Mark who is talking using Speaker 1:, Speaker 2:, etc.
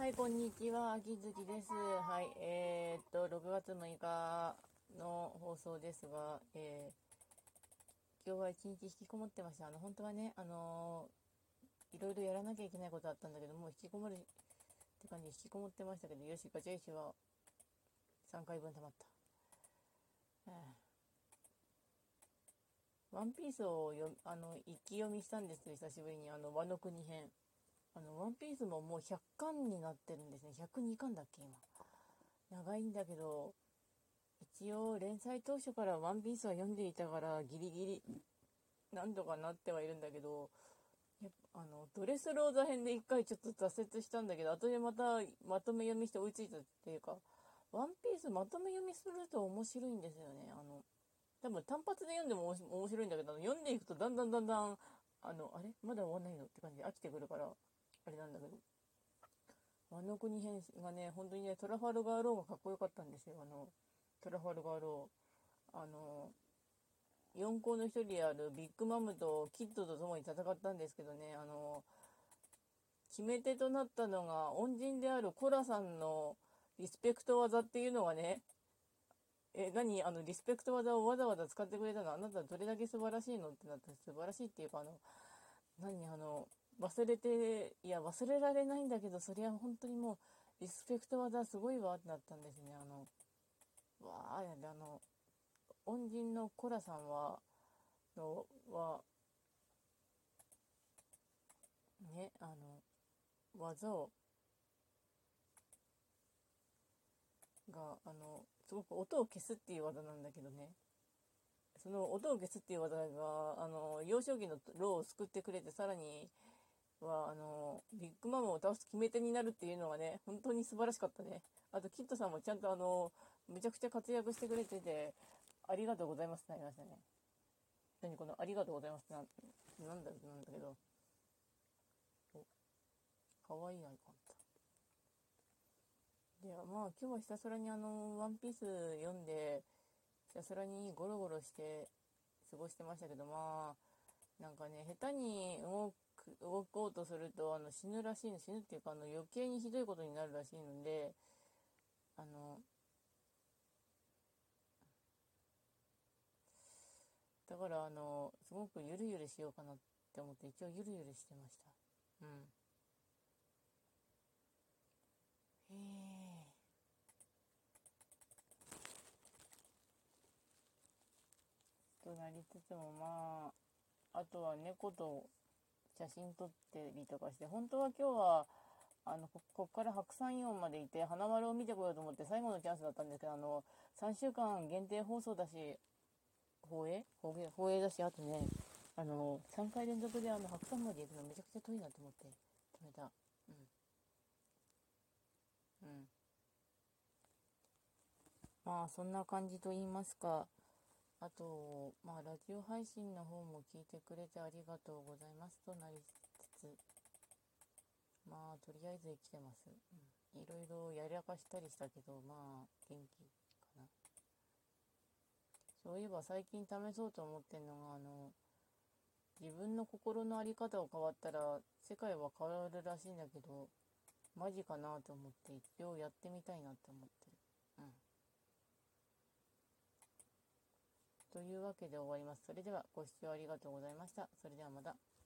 Speaker 1: はい、こんにちは。秋月です。はい、えー、っと、6月6日の放送ですが、えー、今日は一日引きこもってました。あの、本当はね、あのー、いろいろやらなきゃいけないことあったんだけど、もう引きこもるって感じで引きこもってましたけど、よし、ガチャ石は3回分溜まった。ワンピースをよあの一気読みしたんですよ、久しぶりに。あの、和の国編。あの、ワンピースももう100巻になってるんですね。102巻だっけ、今。長いんだけど、一応連載当初からワンピースは読んでいたからギリギリなんとかなってはいるんだけど、やあの、ドレスローザ編で一回ちょっと挫折したんだけど、後でまたまとめ読みして追いついたっていうか、ワンピースまとめ読みすると面白いんですよね。あの、多分単発で読んでも面白いんだけど、読んでいくとだんだんだんだん、あの、あれ？まだ終わんないの？って感じで飽きてくるから、あれなんだけど。ワノ国編がね、本当にね、トラファルガーローがかっこよかったんですよ。あの、トラファルガーロー。あの、四皇の一人であるビッグマムとキッドと共に戦ったんですけどね、あの、決め手となったのが、恩人であるコラさんのリスペクト技っていうのがね、え、何？あの、リスペクト技をわざわざ使ってくれたのあなたどれだけ素晴らしいの？ってなった素晴らしいっていうか、あの、何？あの、忘れて、いや、忘れられないんだけど、それは本当にもう、リスペクト技すごいわってなったんですね。あの、わあ、あの、恩人のコラさんは、の、は、ね、あの、技を、が、あの、すごく音を消すっていう技なんだけどね。その音を消すっていう技が、あの、幼少期のローを救ってくれて、さらには、あの、ビッグマムを倒す決め手になるっていうのがね、本当に素晴らしかったね。あと、キッドさんもちゃんとあの、めちゃくちゃ活躍してくれてて、ありがとうございますってなりましたね。何このありがとうございますってな、なんだ、なんだけど。おかわいいアイコン。で、まあ今日はひたすらにあの、ワンピース読んで、ひたすらにゴロゴロして過ごしてましたけど、まあ、なんかね、下手に動く、動こうとすると、あの、死ぬらしいの、死ぬっていうか、あの、余計にひどいことになるらしいので、あの、だからあの、すごくゆるゆるしようかなって思って、一応ゆるゆるしてました。うんへえ。となりつつもまああとは猫と写真撮ってりとかして本当は今日はあのここから白山イオンまで行って花丸を見てこようと思って最後のチャンスだったんですけどあの3週間限定放送だし放映？放映？放映だしあとねあの3回連続であの白山まで行くのめちゃくちゃ遠いなと思って止めた。うん。うん。まあそんな感じと言いますか。あと、まあ、ラジオ配信の方も聞いてくれてありがとうございますとなりつつ、まあ、とりあえず生きてます。うん、いろいろやらかしたりしたけど、まあ、元気かな。そういえば最近試そうと思ってんのが、あの、自分の心の在り方を変わったら世界は変わるらしいんだけど、マジかなと思って一応やってみたいなって思ってる。うん。というわけで終わります。それではご視聴ありがとうございました。それではまた。